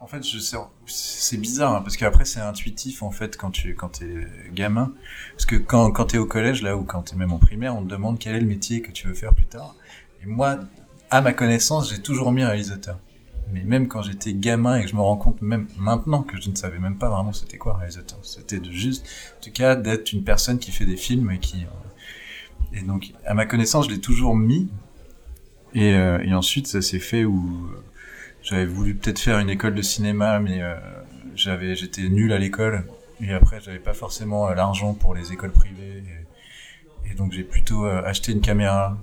En fait, c'est bizarre hein, parce qu'après c'est intuitif en fait quand tu quand t'es gamin, parce que quand quand t'es au collège là ou quand t'es même en primaire, on te demande quel est le métier que tu veux faire plus tard. Et moi, à ma connaissance, j'ai toujours mis réalisateur. Mais même quand j'étais gamin et que je me rends compte même maintenant que je ne savais même pas vraiment c'était quoi réalisateur. C'était de juste, en tout cas, d'être une personne qui fait des films et qui et donc à ma connaissance, je l'ai toujours mis. Et, euh, et ensuite, ça s'est fait où j'avais voulu peut-être faire une école de cinéma, mais euh, j'avais, j'étais nul à l'école. Et après, j'avais pas forcément euh, l'argent pour les écoles privées. Et, donc, j'ai plutôt euh, acheté une caméra.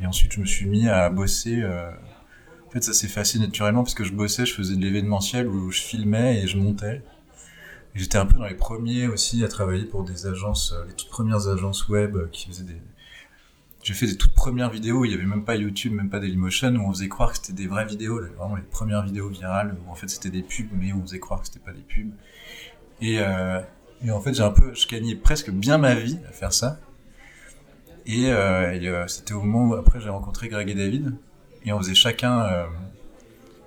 Et ensuite, je me suis mis à bosser. En fait, ça s'est fait naturellement parce que je bossais, je faisais de l'événementiel où je filmais et je montais. J'étais un peu dans les premiers aussi à travailler pour des agences, les toutes premières agences web qui faisaient des, j'ai fait des toutes premières vidéos, il y avait même pas YouTube, même pas Dailymotion, où on faisait croire que c'était des vraies vidéos, vraiment les premières vidéos virales, où en fait c'était des pubs, mais on faisait croire que c'était pas des pubs. Et, euh, et en fait, j'ai un peu, je gagnais presque bien ma vie à faire ça. Et, euh, et euh, c'était au moment où après j'ai rencontré Greg et David, et on faisait chacun. Euh,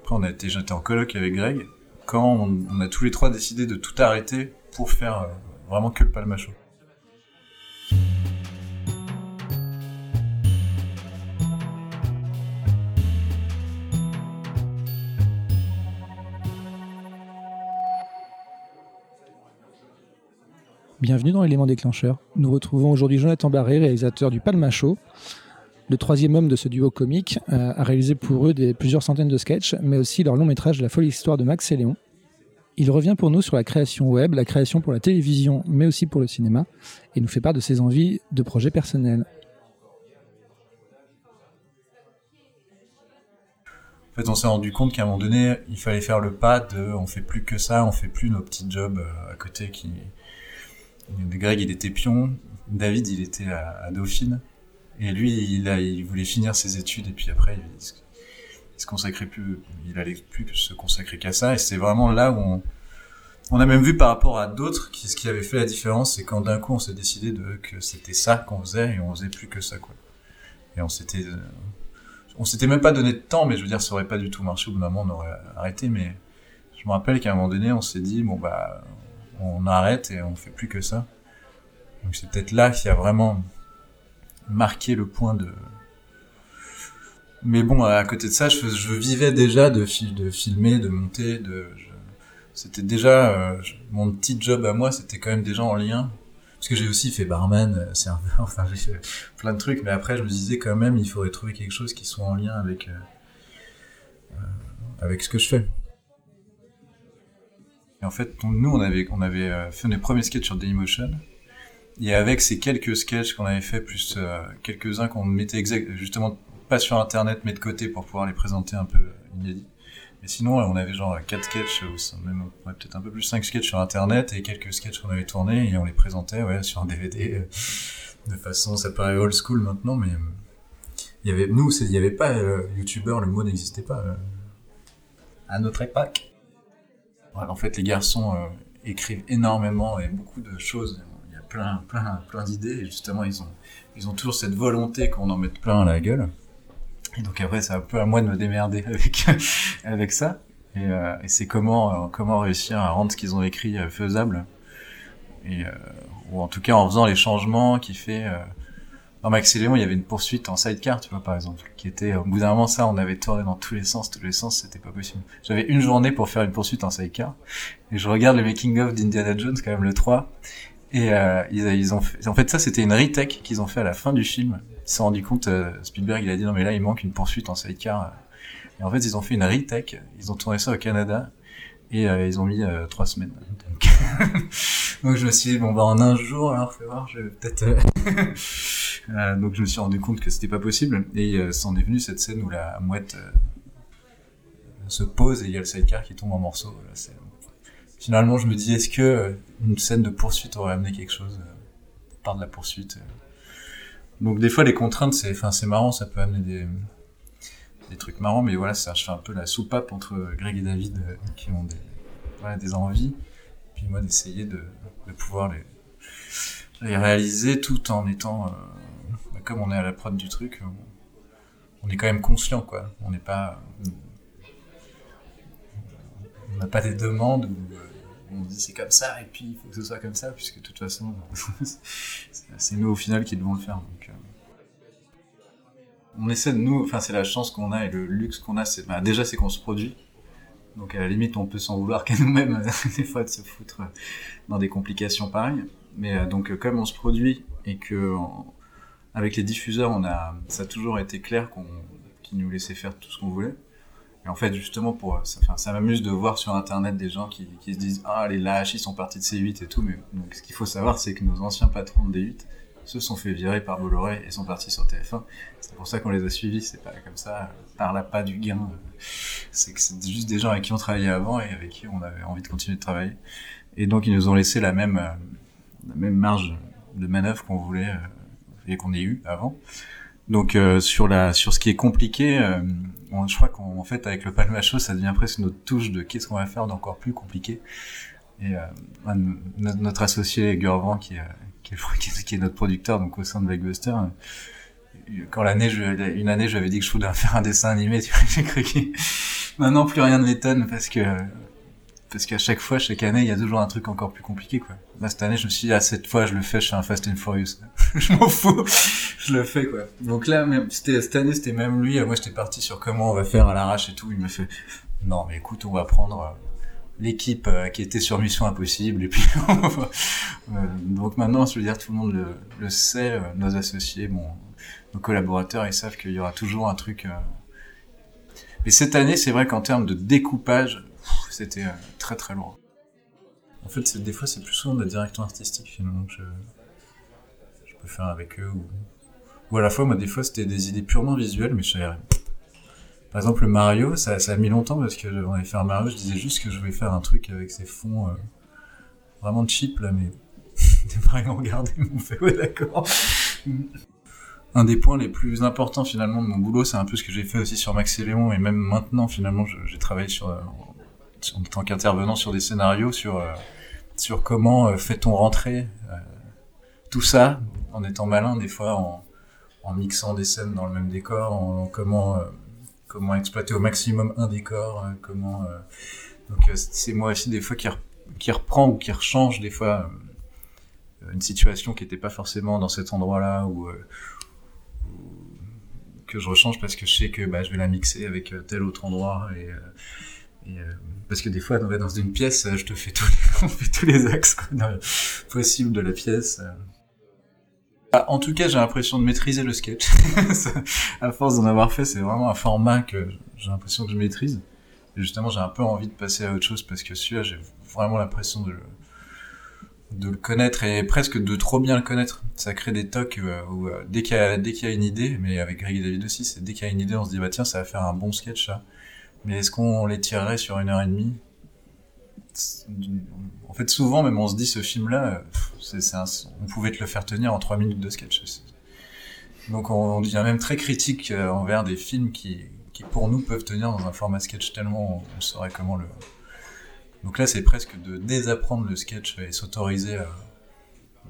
après, on a été, j'étais en colloque avec Greg, quand on, on, a tous les trois décidé de tout arrêter pour faire euh, vraiment que le Palma Bienvenue dans l'élément déclencheur. Nous retrouvons aujourd'hui Jonathan Barré, réalisateur du Palma Show. Le troisième homme de ce duo comique euh, a réalisé pour eux plusieurs centaines de sketchs, mais aussi leur long métrage La folle histoire de Max et Léon. Il revient pour nous sur la création web, la création pour la télévision, mais aussi pour le cinéma, et nous fait part de ses envies de projets personnels. En fait, on s'est rendu compte qu'à un moment donné, il fallait faire le pas de on fait plus que ça, on fait plus nos petits jobs euh, à côté qui, Greg, il était pion. David, il était à, Dauphine. Et lui, il, il voulait finir ses études et puis après, il, se consacrait plus, il allait plus se consacrer qu'à ça. Et c'est vraiment là où on, on a même vu par rapport à d'autres qui, ce qui avait fait la différence, c'est quand d'un coup on s'est décidé de, que c'était ça qu'on faisait et on faisait plus que ça, quoi. Et on s'était, euh, on s'était même pas donné de temps, mais je veux dire, ça aurait pas du tout marché. Au bout d'un moment, on aurait arrêté, mais je me rappelle qu'à un moment donné, on s'est dit, bon, bah, on arrête et on fait plus que ça. Donc c'est peut-être là qu'il y a vraiment marqué le point de. Mais bon, à côté de ça, je, vivais déjà de, de filmer, de monter, de. C'était déjà euh, mon petit job à moi, c'était quand même déjà en lien. Parce que j'ai aussi fait barman, euh, c'est enfin j'ai fait plein de trucs, mais après je me disais quand même il faudrait trouver quelque chose qui soit en lien avec euh, avec ce que je fais en fait, nous, on avait, on avait euh, fait nos premiers sketchs sur Dailymotion. Et avec ces quelques sketchs qu'on avait fait, plus euh, quelques-uns qu'on mettait justement pas sur Internet, mais de côté pour pouvoir les présenter un peu euh, inédits. Et sinon, on avait genre quatre sketchs, ou même peut-être un peu plus cinq sketchs sur Internet et quelques sketchs qu'on avait tournés et on les présentait ouais, sur un DVD de façon, ça paraît old school maintenant, mais il y avait, nous, il n'y avait pas YouTuber, le mot n'existait pas à notre époque en fait, les garçons euh, écrivent énormément et beaucoup de choses. Il y a plein, plein, plein d'idées et justement, ils ont, ils ont toujours cette volonté qu'on en mette plein à la gueule. Et donc après, c'est un peu à moi de me démerder avec, avec ça. Et, euh, et c'est comment, euh, comment réussir à rendre ce qu'ils ont écrit faisable. Et, ou en tout cas en faisant les changements qui fait dans Max Léon, il y avait une poursuite en sidecar, tu vois, par exemple, qui était, au bout d'un moment, ça, on avait tourné dans tous les sens, tous les sens, c'était pas possible. J'avais une journée pour faire une poursuite en sidecar, et je regarde le making-of d'Indiana Jones, quand même, le 3, et euh, ils, ils, ont fait, en fait, ça, c'était une retake qu'ils ont fait à la fin du film. Ils se sont rendu compte, euh, Spielberg, il a dit, non, mais là, il manque une poursuite en sidecar. Et en fait, ils ont fait une retake, ils ont tourné ça au Canada, et euh, ils ont mis euh, trois semaines. Donc... je me suis dit, bon, bah, en un jour, alors, fais voir, je vais peut-être... Euh, euh, donc je me suis rendu compte que c'était pas possible et euh, c'en est venu cette scène où la mouette euh, se pose et il y a le sidecar qui tombe en morceaux. Finalement, je me dis est-ce que une scène de poursuite aurait amené quelque chose par de la poursuite Donc des fois les contraintes c'est enfin c'est marrant, ça peut amener des des trucs marrants mais voilà, ça je fais un peu la soupape entre Greg et David qui ont des voilà, des envies puis moi d'essayer de, pouvoir les réaliser tout en étant comme on est à la prod du truc, on est quand même conscient, quoi. On n'est pas, on n'a pas des demandes où on dit c'est comme ça et puis il faut que ce soit comme ça puisque de toute façon c'est nous au final qui devons le faire. On essaie de nous, enfin c'est la chance qu'on a et le luxe qu'on a, c'est bah, déjà c'est qu'on se produit. Donc à la limite on peut s'en vouloir qu'à nous-mêmes des fois de se foutre dans des complications pareilles. Mais donc comme on se produit et que avec les diffuseurs on a, ça a toujours été clair qu'on qu'ils nous laissaient faire tout ce qu'on voulait. Et en fait, justement, pour ça, ça m'amuse de voir sur Internet des gens qui, se disent Ah, les lâches, ils sont partis de C8 et tout. Mais ce qu'il faut savoir, c'est que nos anciens patrons de D8 se sont fait virer par Bolloré et sont partis sur TF1. C'est pour ça qu'on les a suivis. C'est pas comme ça, par la pas du gain. C'est que c'est juste des gens avec qui on travaillait avant et avec qui on avait envie de continuer de travailler. Et donc, ils nous ont laissé la même, la même marge de manœuvre qu'on voulait euh, et qu'on ait eu avant. Donc euh, sur la sur ce qui est compliqué, euh, je crois qu'en fait avec le Palmacho, ça devient presque notre touche de qu'est-ce qu'on va faire d'encore plus compliqué. Et euh, notre, associé Gurvan, qui, qui, est, qui est notre producteur donc au sein de Blockbuster, quand l'année, une année, j'avais dit que je voulais faire un dessin animé, tu vois, j'ai cru qu'il... Maintenant, plus rien ne m'étonne parce que parce qu'à chaque fois, chaque année, il y a toujours un truc encore plus compliqué, quoi. Là, cette année, je me suis dit, ah, cette fois, je le fais, je fais un Fast and Furious. je m'en fous, je le fais, quoi. Donc là, même, c'était, cette année, c'était même lui, moi, j'étais parti sur comment on va faire à l'arrache et tout, il me fait, non, mais écoute, on va prendre euh, l'équipe euh, qui était sur Mission Impossible, et puis, euh, donc maintenant, je veux dire, tout le monde le, sait, nos associés, bon, nos collaborateurs, ils savent qu'il y aura toujours un truc, mais cette année, c'est vrai qu'en termes de découpage, c'était euh, très très loin. En fait, des fois, c'est plus souvent de la direction artistique finalement je, je peux faire avec eux. Ou, à la fois, moi, des fois, c'était des idées purement visuelles, mais je savais. Par exemple, le Mario, ça, a mis longtemps parce que on avait fait un Mario, je disais juste que je voulais faire un truc avec ces fonds euh, vraiment cheap là, mais ils m'ont regardé, m'ont fait ouais d'accord. un des points les plus importants finalement de mon boulot, c'est un peu ce que j'ai fait aussi sur Max et Léon et même maintenant finalement, j'ai travaillé sur en tant qu'intervenant sur des scénarios, sur, euh, comment euh, fait-on rentrer euh, tout ça, en étant malin des fois, en, en mixant des scènes dans le même décor, en, comment, comment exploiter au maximum un décor, comment... donc c'est moi aussi des fois qui, qui reprend ou qui rechange des fois une situation qui n'était pas forcément dans cet endroit-là ou que je rechange parce que je sais que bah, je vais la mixer avec tel autre endroit et, et parce que des fois, dans une pièce, je te fais tous les, on tous les axes possibles de la pièce. Ah, en tout cas, j'ai l'impression de maîtriser le sketch. à force d'en avoir fait, c'est vraiment un format que j'ai l'impression que je maîtrise. Et justement, j'ai un peu envie de passer à autre chose parce que celui-là, j'ai vraiment l'impression de le, connaître et presque de trop bien le connaître. Ça crée des tocs euh, où, euh, dès qu'il y, y a une idée, mais avec Greg et David aussi, c'est dès qu'il y a une idée, on se dit bah tiens, ça va faire un bon sketch ça. Mais est-ce qu'on les tirerait sur une heure et demie? En fait, souvent, même on se dit ce film-là, on pouvait te le faire tenir en trois minutes de sketch. Donc on, devient même très critique euh, envers des films qui, pour nous, peuvent tenir dans un format sketch tellement on, saurait comment le... Donc là, c'est presque de désapprendre le sketch et s'autoriser à...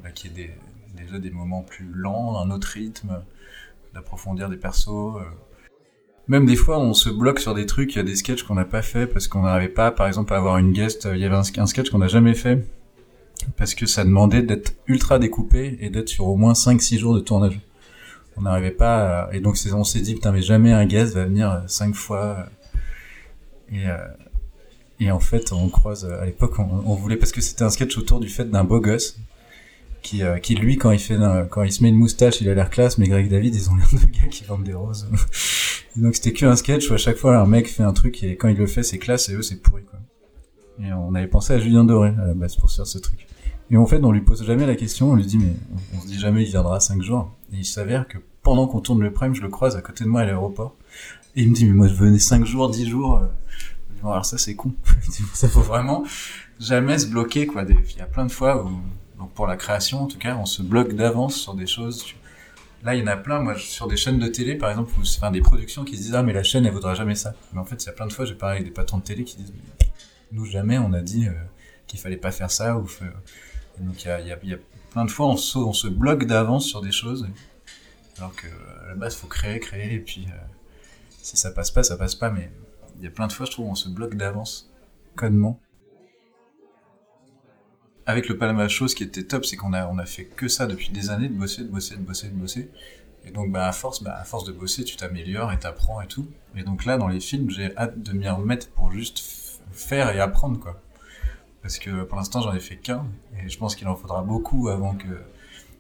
Bah, qu'il y ait déjà des moments plus lents, un autre rythme, d'approfondir des persos. Euh, même des fois, on se bloque sur des trucs, il y a des sketchs qu'on n'a pas fait parce qu'on n'arrivait pas, par exemple, à avoir une guest. Il y avait un, sketch qu'on n'a jamais fait parce que ça demandait d'être ultra découpé et d'être sur au moins 5-6 jours de tournage. On n'arrivait pas, et donc on s'est dit putain mais jamais un guest va venir 5 fois. Et, euh, et en fait, on croise à l'époque, on, on, voulait parce que c'était un sketch autour du fait d'un beau gosse qui, euh, qui lui quand il fait quand il se met une moustache, il a l'air classe, mais Greg David ils ont l'air de gars qui vendent des roses. Donc c'était que un sketch où à chaque fois un mec fait un truc et quand il le fait c'est classe et eux c'est pourri quoi. Et on avait pensé à Julien Doré à la base pour faire ce truc. Et en fait on lui pose jamais la question, on lui dit mais on, se dit jamais il viendra 5 jours. Et il s'avère que pendant qu'on tourne le prime, je le croise à côté de moi à l'aéroport. Et il me dit mais moi je venais 5 jours, 10 jours. Bon, alors ça c'est con. ça faut vraiment jamais se bloquer quoi. Il y a plein de fois où pour la création en tout cas on se bloque d'avance sur des choses. Là, il y en a plein, moi, sur des chaînes de télé, par exemple, enfin, des productions qui se disent, ah, mais la chaîne, elle voudra jamais ça. Mais en fait, il y a plein de fois, j'ai parlé avec des patrons de télé qui disent, nous, jamais, on a dit euh, qu'il fallait pas faire ça, ou donc, il y a, plein de fois, on se, on se bloque d'avance sur des choses, alors que, à la base, faut créer, créer, et puis, euh, si ça passe pas, ça passe pas, mais il y a plein de fois, je trouve, on se bloque d'avance. connement. Avec le Palma Show, ce qui était top, c'est qu'on a, on a fait que ça depuis des années, de bosser, de bosser, de bosser, de bosser. Et donc, bah, à force, bah, à force de bosser, tu t'améliores et t'apprends et tout. Et donc là, dans les films, j'ai hâte de m'y remettre pour juste faire et apprendre, quoi. Parce que pour l'instant, j'en ai fait qu'un. Et je pense qu'il en faudra beaucoup avant que,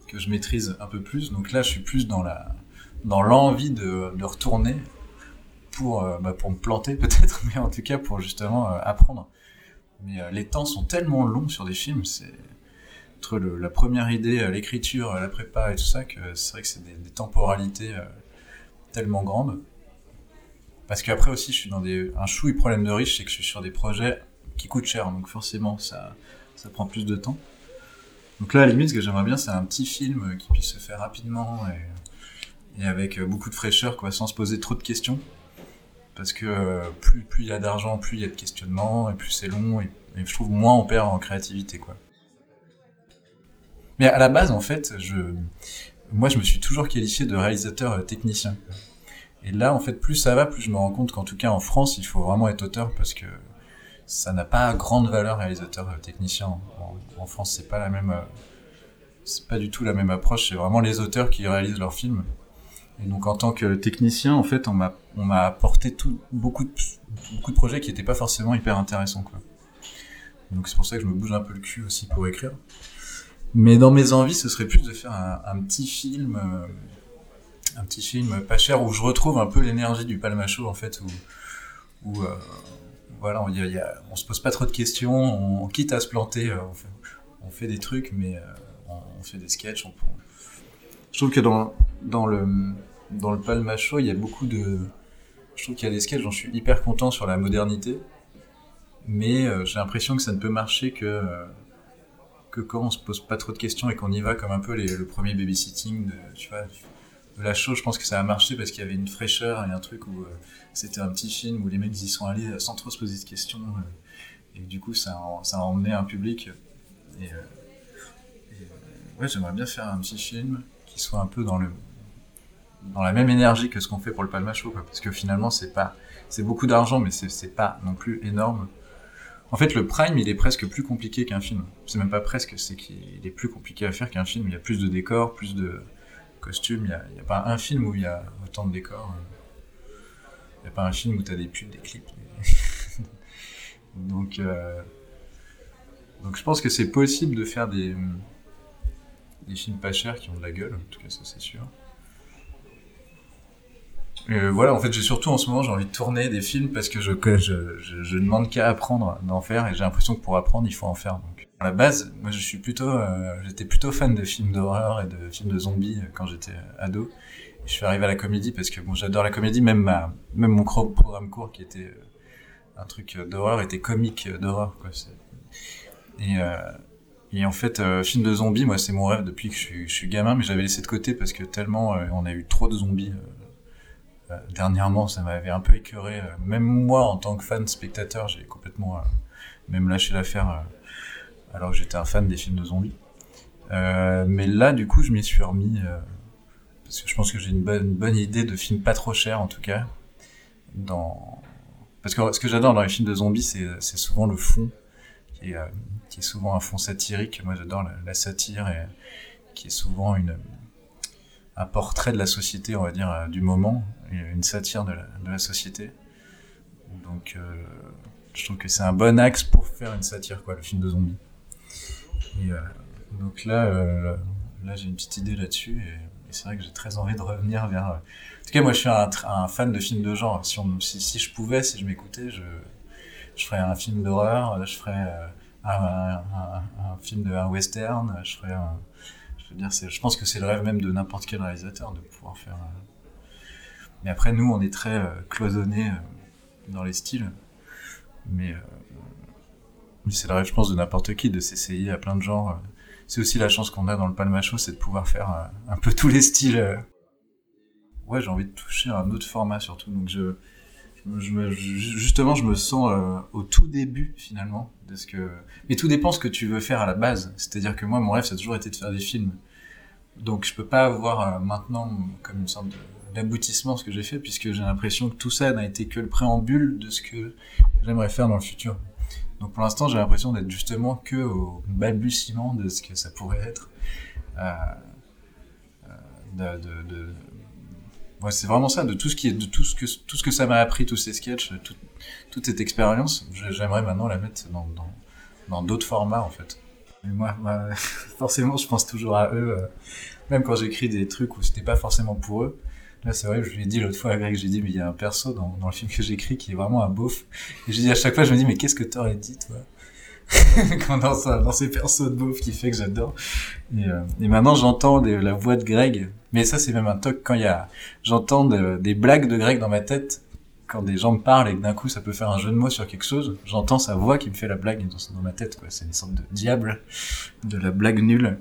que je maîtrise un peu plus. Donc là, je suis plus dans la, dans l'envie de, de retourner pour, euh, bah, pour me planter peut-être, mais en tout cas pour justement euh, apprendre. Mais euh, les temps sont tellement longs sur des films, c'est entre la première idée, l'écriture, la prépa et tout ça, que c'est vrai que c'est des, temporalités tellement grandes. Parce qu'après aussi, je suis dans des, un chouille problème de riche, c'est que je suis sur des projets qui coûtent cher, donc forcément, ça, ça prend plus de temps. Donc là, à la limite, ce que j'aimerais bien, c'est un petit film qui puisse se faire rapidement et, et avec beaucoup de fraîcheur, quoi, sans se poser trop de questions parce que euh, plus il y a d'argent, plus il y a de questionnements, et plus c'est long, et, et, je trouve moins on perd en créativité, quoi. Mais à la base, en fait, je, moi, je me suis toujours qualifié de réalisateur euh, technicien. Et là, en fait, plus ça va, plus je me rends compte qu'en tout cas en France, il faut vraiment être auteur parce que ça n'a pas grande valeur réalisateur euh, technicien. En, en France, c'est pas la même, c'est pas du tout la même approche. C'est vraiment les auteurs qui réalisent leurs films. Et donc en tant que technicien, en fait, on m'a on m'a apporté tout beaucoup de beaucoup de projets qui n'étaient pas forcément hyper intéressants quoi. Donc c'est pour ça que je me bouge un peu le cul aussi pour écrire. Mais dans mes envies, ce serait plus de faire un, petit film euh, un petit film pas cher où je retrouve un peu l'énergie du Palmacho en fait où où euh, voilà, on, se pose pas trop de questions, on, quitte à se planter, euh, on, fait, des trucs mais euh, on, on, fait des sketchs, on, je trouve que dans dans le dans le Palma Show, il y a beaucoup de je trouve qu'il y a des sketchs dont je suis hyper content sur la modernité, mais euh, j'ai l'impression que ça ne peut marcher que euh, que quand on se pose pas trop de questions et qu'on y va comme un peu le premier babysitting de tu vois de la show. Je pense que ça a marché parce qu'il y avait une fraîcheur et un truc où euh, c'était un petit film où les mecs y sont allés sans trop se poser de questions et du coup ça ça a emmené un public et, et ouais j'aimerais bien faire un petit film soit un peu dans le dans la même énergie que ce qu'on fait pour le Palma Show, parce que finalement c'est pas c'est beaucoup d'argent, mais c'est pas non plus énorme. En fait, le Prime, il est presque plus compliqué qu'un film. C'est même pas presque, c'est qu'il est plus compliqué à faire qu'un film. Il y a plus de décors, plus de costumes. Il y a, pas un film où il y a autant de décors. Il y a pas un film où tu as des pubs, des clips. Donc, euh... donc je pense que c'est possible de faire des des films pas chers qui ont de la gueule, en tout cas ça c'est sûr. Et voilà, en fait, j'ai surtout en ce moment, j'ai envie de tourner des films parce que je, je, je, demande qu'à apprendre d'en faire et j'ai l'impression que pour apprendre, il faut en faire. Donc, à la base, moi, je suis plutôt, euh, j'étais plutôt fan de films d'horreur et de films de zombies quand j'étais ado. Et je suis arrivé à la comédie parce que bon, j'adore la comédie, même ma, même mon programme court qui était euh, un truc d'horreur était comique d'horreur, quoi. Et, euh, et en fait, euh, film de zombies, moi, c'est mon rêve depuis que je suis, gamin, mais j'avais laissé de côté parce que tellement euh, on a eu trop de zombies euh, dernièrement, ça m'avait un peu écœuré. même moi, en tant que fan spectateur, j'ai complètement même lâché l'affaire alors que j'étais un fan des films de zombies. mais là, du coup, je m'y suis remis parce que je pense que j'ai une bonne, idée de film pas trop cher, en tout cas. Parce que ce que j'adore dans les films de zombies, c'est souvent le fond est qui est souvent un fond satirique. Moi, j'adore la, satire qui est souvent une un portrait de la société, on va dire, euh, du moment, une satire de la, société. Donc, euh, je trouve que c'est un bon axe pour faire une satire, quoi, le film de zombies. Euh, donc là, euh, là, j'ai une petite idée là-dessus et, c'est vrai que j'ai très envie de revenir vers. En tout cas, moi, je suis un, fan de films de genre. Si, si je pouvais, si je m'écoutais, je, je ferais un film d'horreur, je ferais un, un, film de un western, je ferais un, je veux dire, je pense que c'est le rêve même de n'importe quel réalisateur de pouvoir faire. Mais après, nous, on est très euh, cloisonnés euh, dans les styles, mais, euh, c'est le rêve, je pense, de n'importe qui de s'essayer à plein de genres. C'est aussi la chance qu'on a dans le Palma Show, c'est de pouvoir faire un peu tous les styles. Ouais, j'ai envie de toucher un autre format surtout, donc je justement, je me sens euh, au tout début finalement de ce que. Mais tout dépend ce que tu veux faire à la base. C'est-à-dire que moi, mon rêve, ça a toujours été de faire des films. Donc, je peux pas avoir euh, maintenant comme une sorte d'aboutissement ce que j'ai fait, puisque j'ai l'impression que tout ça n'a été que le préambule de ce que j'aimerais faire dans le futur. Donc pour l'instant, j'ai l'impression d'être justement que au balbutiement de ce que ça pourrait être. Euh. Ouais, c'est vraiment ça, de tout ce qui est, de tout ce que tout ce que ça m'a appris, tous ces sketchs, tout, toute cette expérience. J'aimerais maintenant la mettre dans dans dans d'autres formats en fait. Mais moi, moi, forcément, je pense toujours à eux, euh, même quand j'écris des trucs où c'était pas forcément pour eux. Là, c'est vrai, je lui ai dit l'autre fois à Greg, j'ai dit, mais il y a un perso dans, dans le film que j'écris qui est vraiment un beauf. Et j'ai dit à chaque fois, je me dis, mais qu'est-ce que t'aurais dit, toi? dans, ça, dans ces persos de beauf qui fait que j'adore. Et, euh, et, maintenant, j'entends la voix de Greg. Mais ça, c'est même un toc quand il y a, j'entends des blagues de Greg dans ma tête. Quand des gens me parlent et que d'un coup, ça peut faire un jeu de mots sur quelque chose, j'entends sa voix qui me fait la blague dans, dans ma tête, quoi. C'est une sorte de diable de la blague nulle.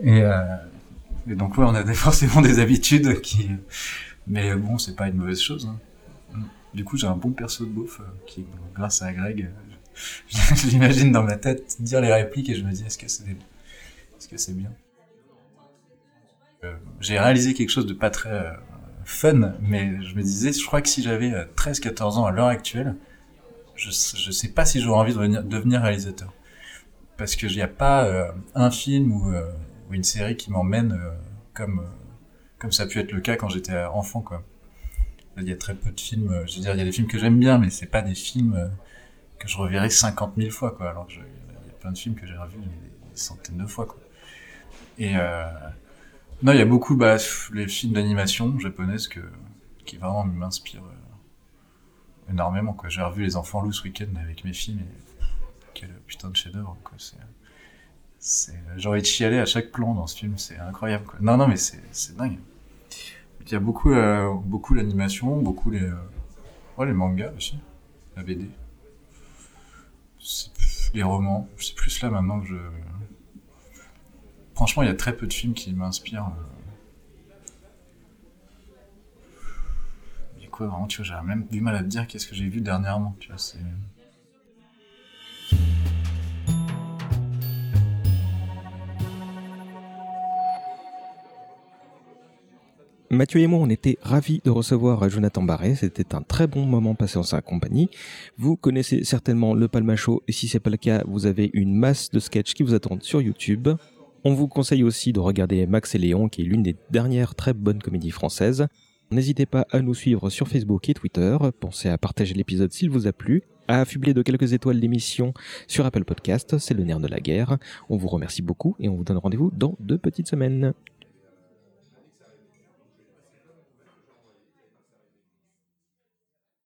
Et, euh, et donc ouais, on a forcément des habitudes qui, mais bon, c'est pas une mauvaise chose. Hein. Du coup, j'ai un bon perso de beauf euh, qui, grâce à Greg, j'imagine dans ma tête dire les répliques et je me dis est-ce que c'est, est-ce que c'est bien? Euh, j'ai réalisé quelque chose de pas très fun, mais je me disais, je crois que si j'avais 13-14 ans à l'heure actuelle, je, je sais pas si j'aurais envie de devenir réalisateur. Parce que n'y a pas un film ou ou une série qui m'emmène euh, comme euh, comme ça a pu être le cas quand j'étais enfant quoi. Il y a très peu de films, euh, je veux dire, il y a des films que j'aime bien, mais c'est pas des films que je reverrai 50 000 fois, quoi. Alors que il y a plein de films que j'ai revus des centaines de fois, quoi. Et euh, non, il y a beaucoup, bah, les films d'animation japonaises que, qui vraiment m'inspirent énormément, quoi. J'ai revu Les Enfants Loups ce week-end avec mes films et quel putain de chef-d'œuvre, quoi. C'est, j'ai envie de chialer à chaque plan dans ce film, c'est incroyable. Quoi. Non, non, mais c'est dingue. Il y a beaucoup, euh, beaucoup l'animation, beaucoup les, euh, ouais, les mangas aussi, la BD, les romans. C'est plus là maintenant que je. Franchement, il y a très peu de films qui m'inspirent. Du coup, vraiment, tu vois, j'ai même du mal à te dire qu'est-ce que j'ai vu dernièrement. Tu vois, c'est. Mathieu et moi, on était ravis de recevoir Jonathan Barré. C'était un très bon moment passé en sa compagnie. Vous connaissez certainement le Palmacho et si c'est pas le cas, vous avez une masse de sketchs qui vous attendent sur YouTube. On vous conseille aussi de regarder Max et Léon, qui est l'une des dernières très bonnes comédies françaises. N'hésitez pas à nous suivre sur Facebook et Twitter. Pensez à partager l'épisode s'il vous a plu, à affubler de quelques étoiles l'émission sur Apple Podcast. C'est le nerf de la guerre. On vous remercie beaucoup et on vous donne rendez-vous dans deux petites semaines.